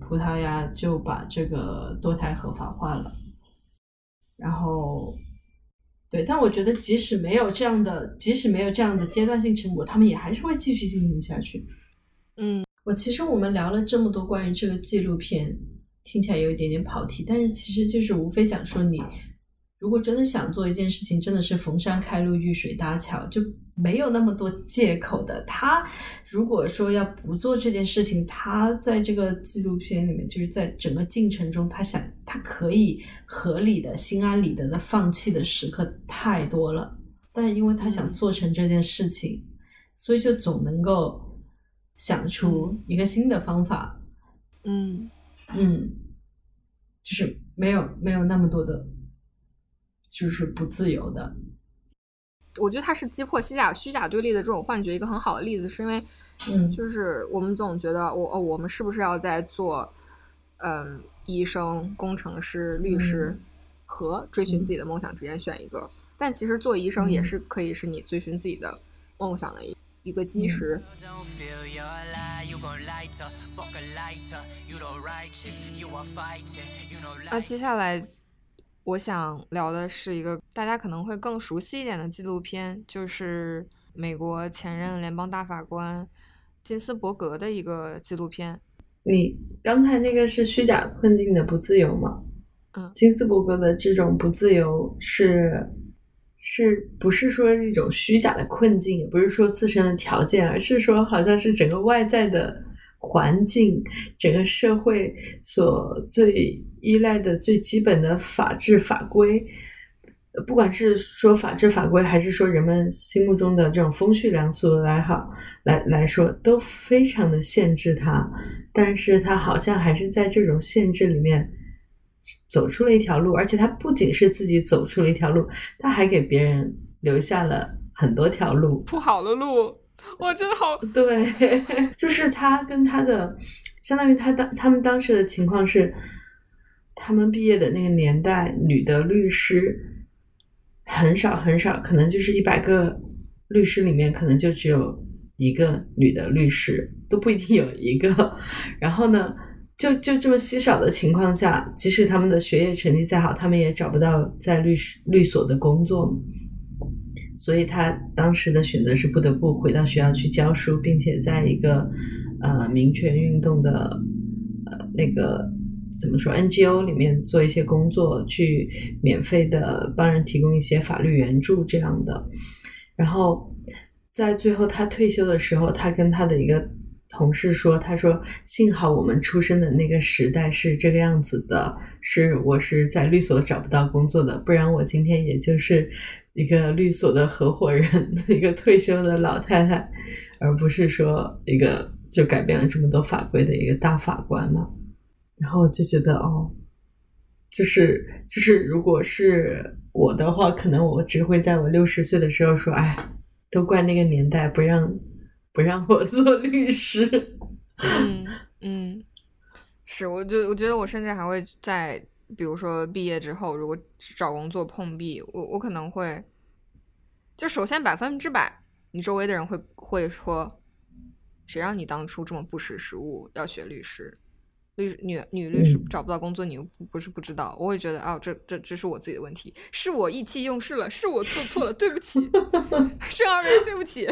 葡萄牙就把这个堕胎合法化了，然后。对，但我觉得即使没有这样的，即使没有这样的阶段性成果，他们也还是会继续进行下去。嗯，我其实我们聊了这么多关于这个纪录片，听起来有一点点跑题，但是其实就是无非想说你，如果真的想做一件事情，真的是逢山开路，遇水搭桥，就没有那么多借口的。他如果说要不做这件事情，他在这个纪录片里面，就是在整个进程中，他想他可以合理的、心安理得的放弃的时刻太多了。但是因为他想做成这件事情，所以就总能够想出一个新的方法。嗯嗯，就是没有没有那么多的。就是不自由的，我觉得它是击破虚假虚假对立的这种幻觉一个很好的例子，是因为，嗯，就是我们总觉得我哦，我们是不是要在做，嗯，医生、工程师、律师和追寻自己的梦想之间选一个？但其实做医生也是可以是你追寻自己的梦想的一一个基石。那接下来。我想聊的是一个大家可能会更熟悉一点的纪录片，就是美国前任联邦大法官金斯伯格的一个纪录片。你刚才那个是虚假困境的不自由吗？嗯，金斯伯格的这种不自由是是不是说一种虚假的困境，也不是说自身的条件，而是说好像是整个外在的。环境，整个社会所最依赖的最基本的法治法规，不管是说法治法规，还是说人们心目中的这种风序良俗来好来来说，都非常的限制他。但是他好像还是在这种限制里面走出了一条路，而且他不仅是自己走出了一条路，他还给别人留下了很多条路，铺好了路。哇真的好对，就是他跟他的，相当于他当他们当时的情况是，他们毕业的那个年代，女的律师很少很少，可能就是一百个律师里面，可能就只有一个女的律师，都不一定有一个。然后呢，就就这么稀少的情况下，即使他们的学业成绩再好，他们也找不到在律师律所的工作。所以他当时的选择是不得不回到学校去教书，并且在一个呃民权运动的呃那个怎么说 NGO 里面做一些工作，去免费的帮人提供一些法律援助这样的。然后在最后他退休的时候，他跟他的一个。同事说：“他说，幸好我们出生的那个时代是这个样子的，是我是在律所找不到工作的，不然我今天也就是一个律所的合伙人，一个退休的老太太，而不是说一个就改变了这么多法规的一个大法官嘛。然后我就觉得，哦，就是就是，如果是我的话，可能我只会在我六十岁的时候说，哎，都怪那个年代不让。”不让我做律师。嗯嗯，是，我就我觉得我甚至还会在，比如说毕业之后，如果找工作碰壁，我我可能会，就首先百分之百，你周围的人会会说，谁让你当初这么不识时务要学律师？律女女律师找不到工作，你又不是不知道。我会觉得，哦，这这这是我自己的问题，是我意气用事了，是我做错了，对不起，生而为人，对不起。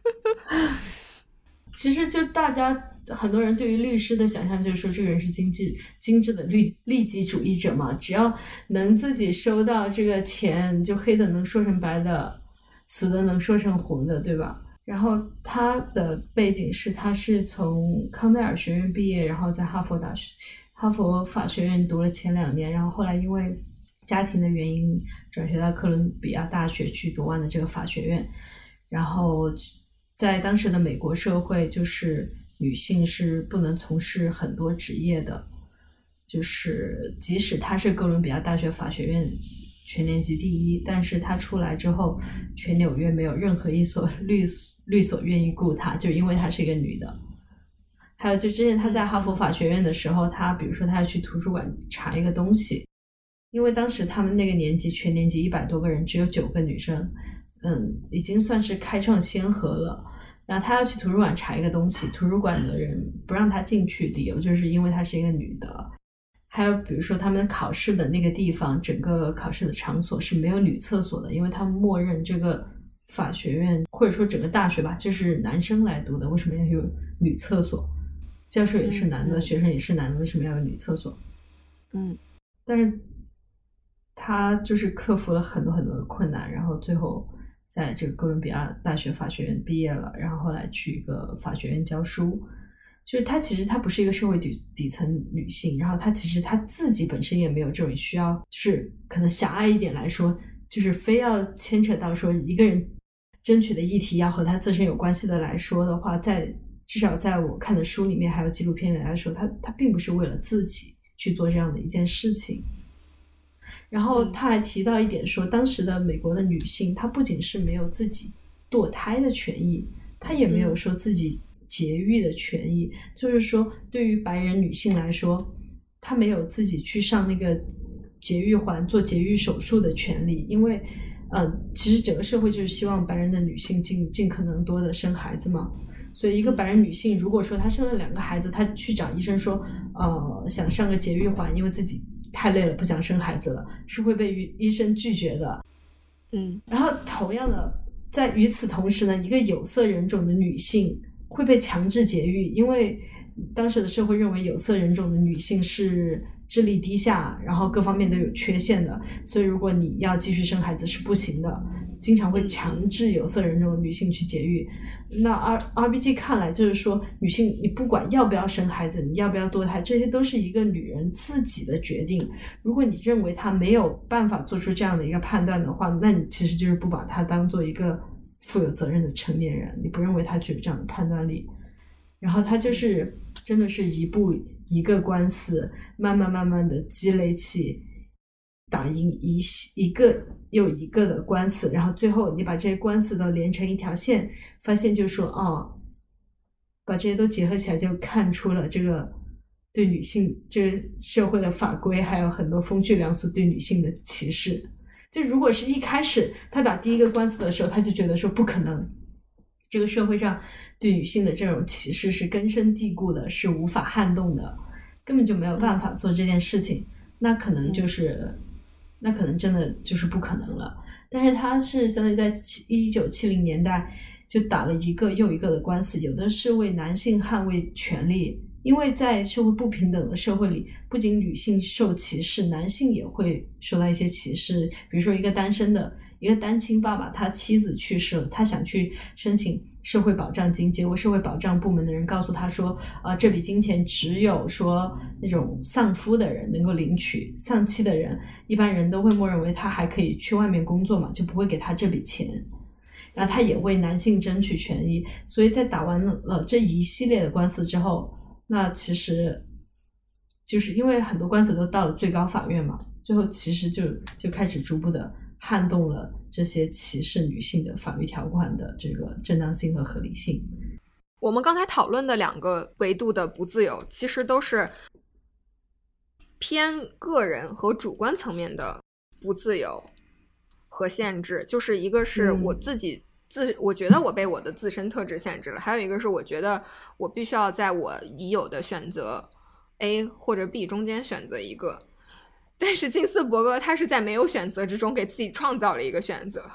其实，就大家很多人对于律师的想象，就是说这个人是精致、精致的律利己主义者嘛，只要能自己收到这个钱，就黑的能说成白的，死的能说成活的，对吧？然后他的背景是，他是从康奈尔学院毕业，然后在哈佛大学、哈佛法学院读了前两年，然后后来因为家庭的原因转学到哥伦比亚大学去读完了这个法学院，然后。在当时的美国社会，就是女性是不能从事很多职业的，就是即使她是哥伦比亚大学法学院全年级第一，但是她出来之后，全纽约没有任何一所律律所愿意雇她，就因为她是一个女的。还有就之前她在哈佛法学院的时候，她比如说她要去图书馆查一个东西，因为当时他们那个年级全年级一百多个人，只有九个女生，嗯，已经算是开创先河了。然后他要去图书馆查一个东西，图书馆的人不让他进去，理由就是因为她是一个女的。还有比如说他们考试的那个地方，整个考试的场所是没有女厕所的，因为他们默认这个法学院或者说整个大学吧，就是男生来读的，为什么要有女厕所？教授也是男的，学生也是男的，为什么要有女厕所？嗯，但是他就是克服了很多很多的困难，然后最后在这个哥伦比亚大学法学院毕业了，然后后来去一个法学院教书。就是她其实她不是一个社会底底层女性，然后她其实她自己本身也没有这种需要，就是可能狭隘一点来说，就是非要牵扯到说一个人争取的议题要和她自身有关系的来说的话，在至少在我看的书里面还有纪录片里来说，她她并不是为了自己去做这样的一件事情。然后他还提到一点说，当时的美国的女性，她不仅是没有自己堕胎的权益，她也没有说自己。节育的权益，就是说，对于白人女性来说，她没有自己去上那个节育环做节育手术的权利，因为，呃，其实整个社会就是希望白人的女性尽尽可能多的生孩子嘛。所以，一个白人女性如果说她生了两个孩子，她去找医生说，呃，想上个节育环，因为自己太累了，不想生孩子了，是会被医生拒绝的。嗯，然后同样的，在与此同时呢，一个有色人种的女性。会被强制节育，因为当时的社会认为有色人种的女性是智力低下，然后各方面都有缺陷的，所以如果你要继续生孩子是不行的，经常会强制有色人种的女性去节育。那 R R B G 看来就是说，女性你不管要不要生孩子，你要不要堕胎，这些都是一个女人自己的决定。如果你认为她没有办法做出这样的一个判断的话，那你其实就是不把她当做一个。负有责任的成年人，你不认为她具有这样的判断力？然后她就是真的是一步一个官司，慢慢慢慢的积累起，打赢一一个又一个的官司，然后最后你把这些官司都连成一条线，发现就说哦，把这些都结合起来，就看出了这个对女性这个社会的法规还有很多风趣良俗对女性的歧视。就如果是一开始他打第一个官司的时候，他就觉得说不可能，这个社会上对女性的这种歧视是根深蒂固的，是无法撼动的，根本就没有办法做这件事情，那可能就是，那可能真的就是不可能了。但是他是相当于在七一九七零年代就打了一个又一个的官司，有的是为男性捍卫权利。因为在社会不平等的社会里，不仅女性受歧视，男性也会受到一些歧视。比如说，一个单身的一个单亲爸爸，他妻子去世了，他想去申请社会保障金，结果社会保障部门的人告诉他说：“啊，这笔金钱只有说那种丧夫的人能够领取，丧妻的人，一般人都会默认为他还可以去外面工作嘛，就不会给他这笔钱。”然后他也为男性争取权益，所以在打完了这一系列的官司之后。那其实就是因为很多官司都到了最高法院嘛，最后其实就就开始逐步的撼动了这些歧视女性的法律条款的这个正当性和合理性。我们刚才讨论的两个维度的不自由，其实都是偏个人和主观层面的不自由和限制，就是一个是我自己。自我觉得我被我的自身特质限制了，还有一个是我觉得我必须要在我已有的选择 A 或者 B 中间选择一个，但是金斯伯格他是在没有选择之中给自己创造了一个选择，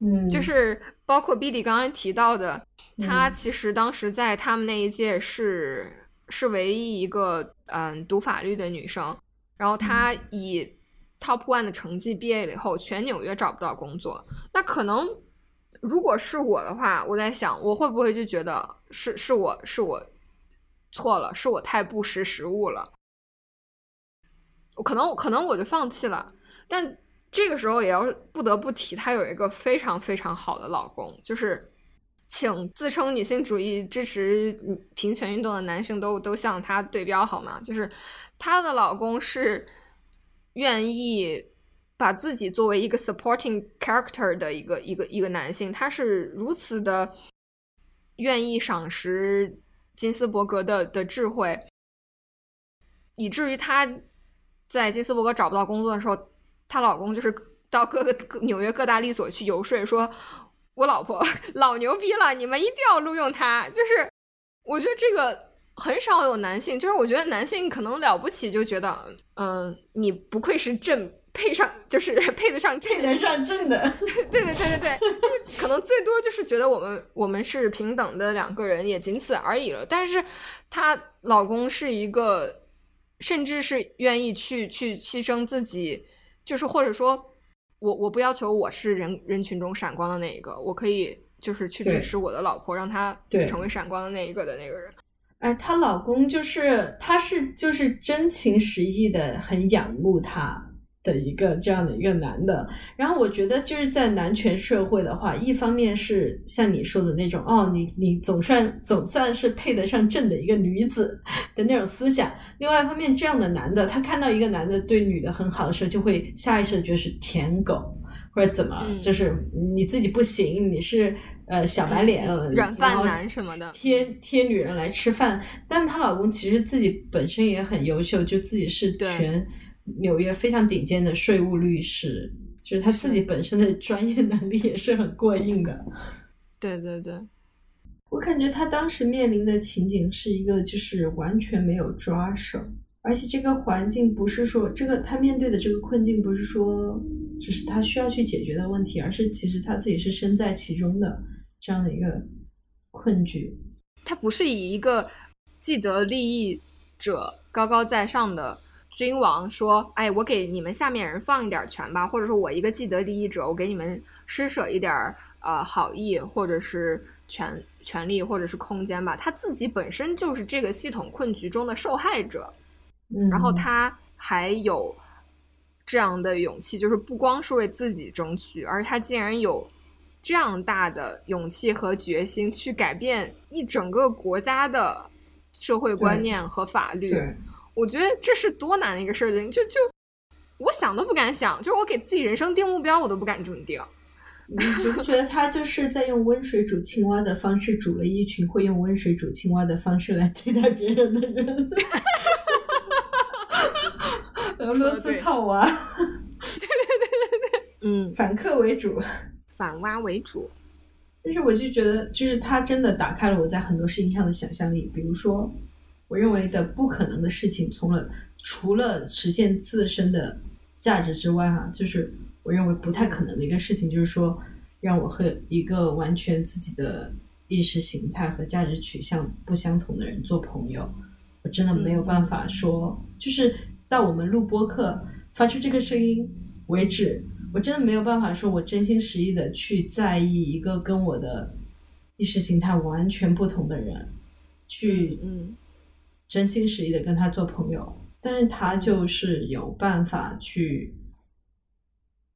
嗯，就是包括 B D 刚刚提到的，他其实当时在他们那一届是是唯一一个嗯读法律的女生，然后她以 Top One 的成绩毕业了以后，全纽约找不到工作，那可能。如果是我的话，我在想，我会不会就觉得是是我是我错了，是我太不识时务了，我可能可能我就放弃了。但这个时候也要不得不提，她有一个非常非常好的老公，就是请自称女性主义支持平权运动的男性都都向她对标好吗？就是她的老公是愿意。把自己作为一个 supporting character 的一个一个一个男性，他是如此的愿意赏识金斯伯格的的智慧，以至于他在金斯伯格找不到工作的时候，她老公就是到各个纽约各大律所去游说，说我老婆老牛逼了，你们一定要录用她。就是我觉得这个很少有男性，就是我觉得男性可能了不起，就觉得嗯，你不愧是正。配上就是配得上配得上正的，对对对对对，就可能最多就是觉得我们我们是平等的两个人，也仅此而已了。但是她老公是一个，甚至是愿意去去牺牲自己就是或者说，我我不要求我是人人群中闪光的那一个，我可以就是去支持我的老婆，让她成为闪光的那一个的那个人。哎，她老公就是他是就是真情实意的很仰慕她。的一个这样的一个男的，然后我觉得就是在男权社会的话，一方面是像你说的那种，哦，你你总算总算是配得上正的一个女子的那种思想；，另外一方面，这样的男的，他看到一个男的对女的很好的时候，就会下意识的觉得是舔狗或者怎么，就是你自己不行，你是呃小白脸、软饭男什么的，贴贴女人来吃饭。但她老公其实自己本身也很优秀，就自己是全。纽约非常顶尖的税务律师，就是他自己本身的专业能力也是很过硬的。对对对，我感觉他当时面临的情景是一个，就是完全没有抓手，而且这个环境不是说这个他面对的这个困境不是说只是他需要去解决的问题，而是其实他自己是身在其中的这样的一个困局。他不是以一个既得利益者高高在上的。君王说：“哎，我给你们下面人放一点权吧，或者说我一个既得利益者，我给你们施舍一点儿呃好意，或者是权权利，或者是空间吧。他自己本身就是这个系统困局中的受害者，然后他还有这样的勇气，就是不光是为自己争取，而他竟然有这样大的勇气和决心去改变一整个国家的社会观念和法律。”我觉得这是多难的一个事情，就就我想都不敢想，就是我给自己人生定目标，我都不敢这么定。你不觉得他就是在用温水煮青蛙的方式，煮了一群会用温水煮青蛙的方式来对待别人的人？俄罗斯套娃。对对对对对，嗯，反客为主，反蛙为主。但是我就觉得，就是他真的打开了我在很多事情上的想象力，比如说。我认为的不可能的事情，除了除了实现自身的价值之外，哈，就是我认为不太可能的一个事情，就是说让我和一个完全自己的意识形态和价值取向不相同的人做朋友，我真的没有办法说，就是到我们录播课发出这个声音为止，我真的没有办法说我真心实意的去在意一个跟我的意识形态完全不同的人，去嗯。真心实意的跟他做朋友，但是他就是有办法去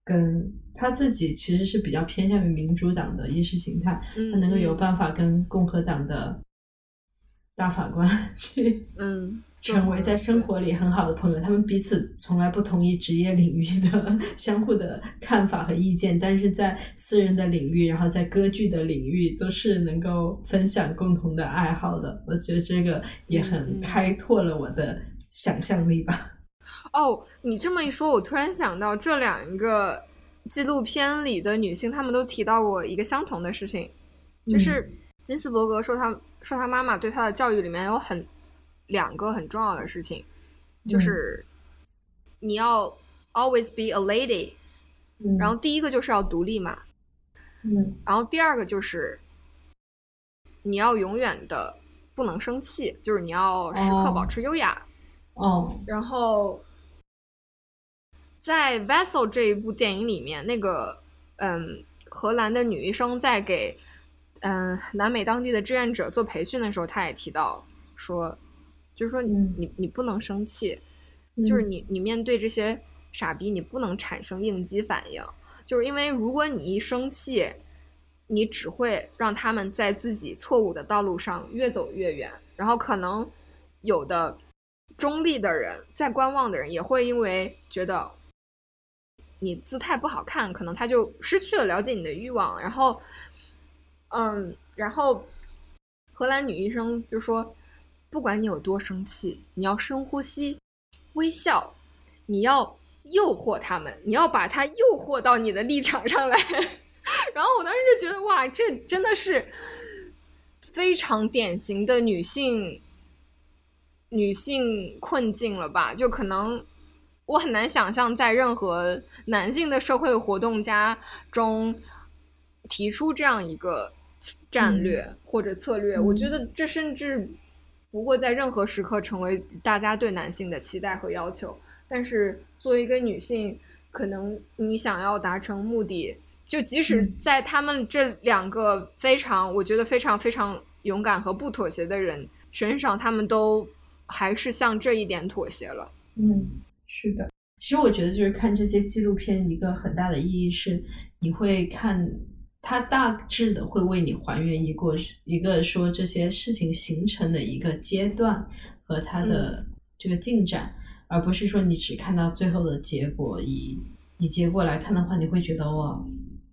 跟他自己其实是比较偏向于民主党的意识形态，他能够有。办法跟共和党的大法官 去嗯成为在生活里很好的朋友。他们彼此从来不同意职业领域的 相互的看法和意见，但是在私人的领域，然后在歌剧的领域都是能够分享共同的爱好的。我觉得这个也很开拓了我的想象力吧。哦，你这么一说，我突然想到这两个纪录片里的女性，她们都提到过一个相同的事情，就是金斯伯格说他说他妈妈对他的教育里面有很。两个很重要的事情，就是你要 always be a lady，然后第一个就是要独立嘛，嗯，然后第二个就是你要永远的不能生气，就是你要时刻保持优雅，哦，然后在 Vessel 这一部电影里面，那个嗯，荷兰的女医生在给嗯南美当地的志愿者做培训的时候，他也提到说。就是说，你你你不能生气，就。是你你面对这些傻逼，你不能产生应激反应，就是因为如果你一生气，你只会让他们在自己错误的道路上越走越远，然后可能有的中立的人在观望的人也会因为觉得你姿态不好看，可能他就失去了了解你的欲望，然后，嗯，然后荷兰女医生就说。不管你有多生气，你要深呼吸，微笑，你要诱惑他们，你要把他诱惑到你的立场上来。然后我当时就觉得，哇，这真的是非常典型的女性女性困境了吧？就可能我很难想象，在任何男性的社会活动家中提出这样一个战略或者策略。我觉得这甚至。不会在任何时刻成为大家对男性的期待和要求，但是作为一个女性，可能你想要达成目的，就即使在他们这两个非常，我觉得非常非常勇敢和不妥协的人身上，他们都还是向这一点妥协了。嗯，是的。其实我觉得，就是看这些纪录片，一个很大的意义是，你会看它大致的会为你还原一个一个说这些事情形成的一个阶段和它的这个进展。而不是说你只看到最后的结果，以以结果来看的话，你会觉得哇，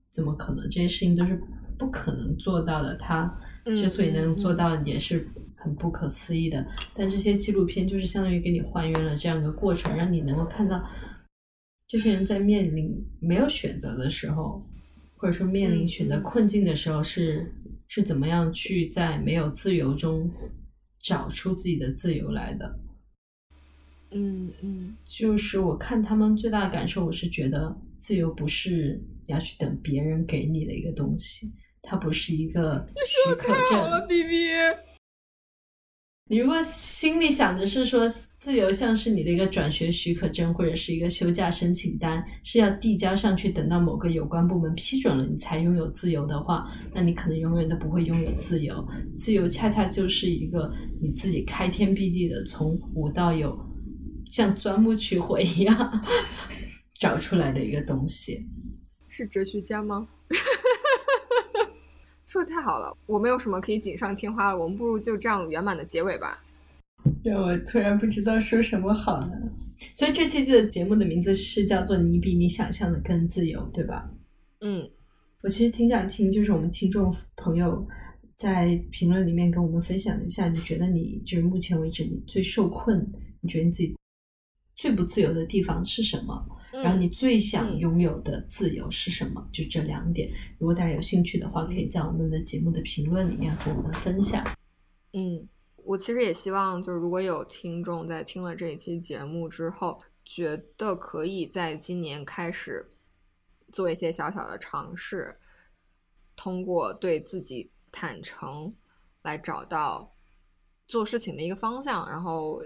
怎么可能？这些事情都是不可能做到的。它之所以能做到，也是很不可思议的。但这些纪录片就是相当于给你还原了这样一个过程，让你能够看到这些人在面临没有选择的时候，或者说面临选择困境的时候，是是怎么样去在没有自由中找出自己的自由来的。嗯嗯，就是我看他们最大的感受，我是觉得自由不是你要去等别人给你的一个东西，它不是一个许可证。B B。你如果心里想着是说自由像是你的一个转学许可证或者是一个休假申请单，是要递交上去，等到某个有关部门批准了你才拥有自由的话，那你可能永远都不会拥有自由。自由恰恰就是一个你自己开天辟地的从无到有。像钻木取火一样 找出来的一个东西，是哲学家吗？说的太好了，我没有什么可以锦上添花了，我们不如就这样圆满的结尾吧。让我突然不知道说什么好呢。所以这期的节目的名字是叫做“你比你想象的更自由”，对吧？嗯，我其实挺想听，就是我们听众朋友在评论里面跟我们分享一下，你觉得你就是目前为止你最受困，你觉得你自己。最不自由的地方是什么？然后你最想拥有的自由是什么？就这两点。如果大家有兴趣的话，可以在我们的节目的评论里面和我们分享。嗯，我其实也希望，就是如果有听众在听了这一期节目之后，觉得可以在今年开始做一些小小的尝试，通过对自己坦诚来找到做事情的一个方向，然后。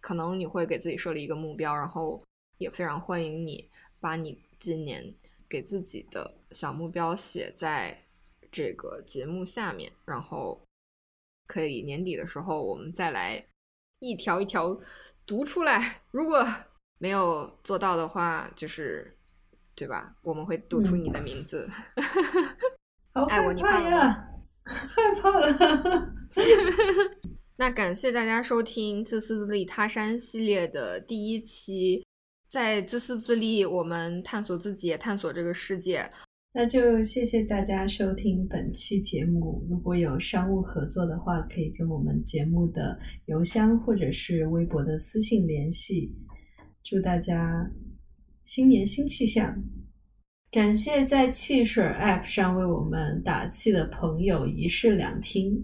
可能你会给自己设立一个目标，然后也非常欢迎你把你今年给自己的小目标写在这个节目下面，然后可以年底的时候我们再来一条一条读出来。如果没有做到的话，就是对吧？我们会读出你的名字。爱我你怕呀，害怕了。那感谢大家收听《自私自利他山》系列的第一期，在自私自利，我们探索自己，也探索这个世界。那就谢谢大家收听本期节目。如果有商务合作的话，可以跟我们节目的邮箱或者是微博的私信联系。祝大家新年新气象！感谢在汽水 App 上为我们打气的朋友，一室两厅。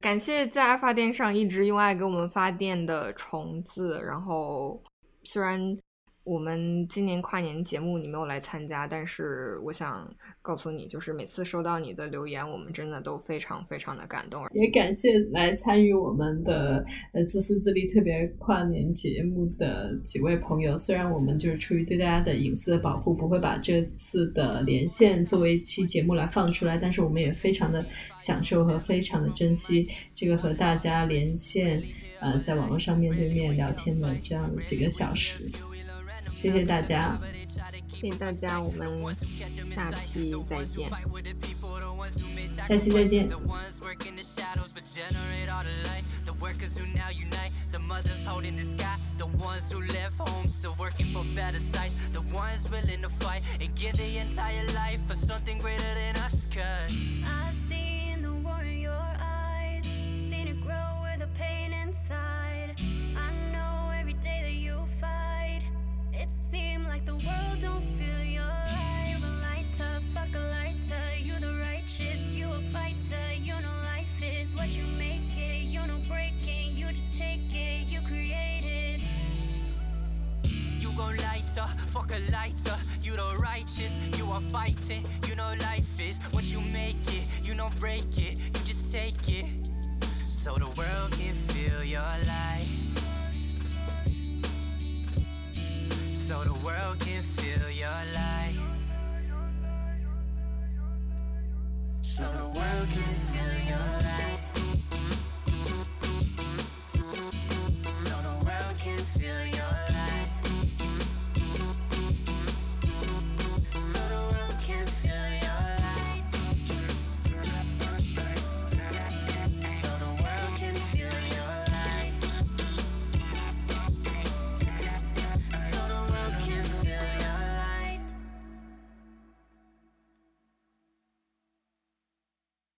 感谢在爱发电上一直用爱给我们发电的虫子，然后虽然。我们今年跨年节目你没有来参加，但是我想告诉你，就是每次收到你的留言，我们真的都非常非常的感动。也感谢来参与我们的呃自私自利特别跨年节目的几位朋友。虽然我们就是出于对大家的隐私的保护，不会把这次的连线作为一期节目来放出来，但是我们也非常的享受和非常的珍惜这个和大家连线，呃，在网络上面对面聊天的这样几个小时。谢谢大家，谢谢大家，我们下期再见，下期再见。It Seemed like the world don't feel your light. You the lighter, fuck a lighter. You the righteous, you a fighter. You know life is what you make it. You you just take it. You create it. You gon' light up, fuck a lighter. You the righteous, you. You know life is what you make it. You break it, you just take it. So the world can so the world can feel your light. So the world can feel your light.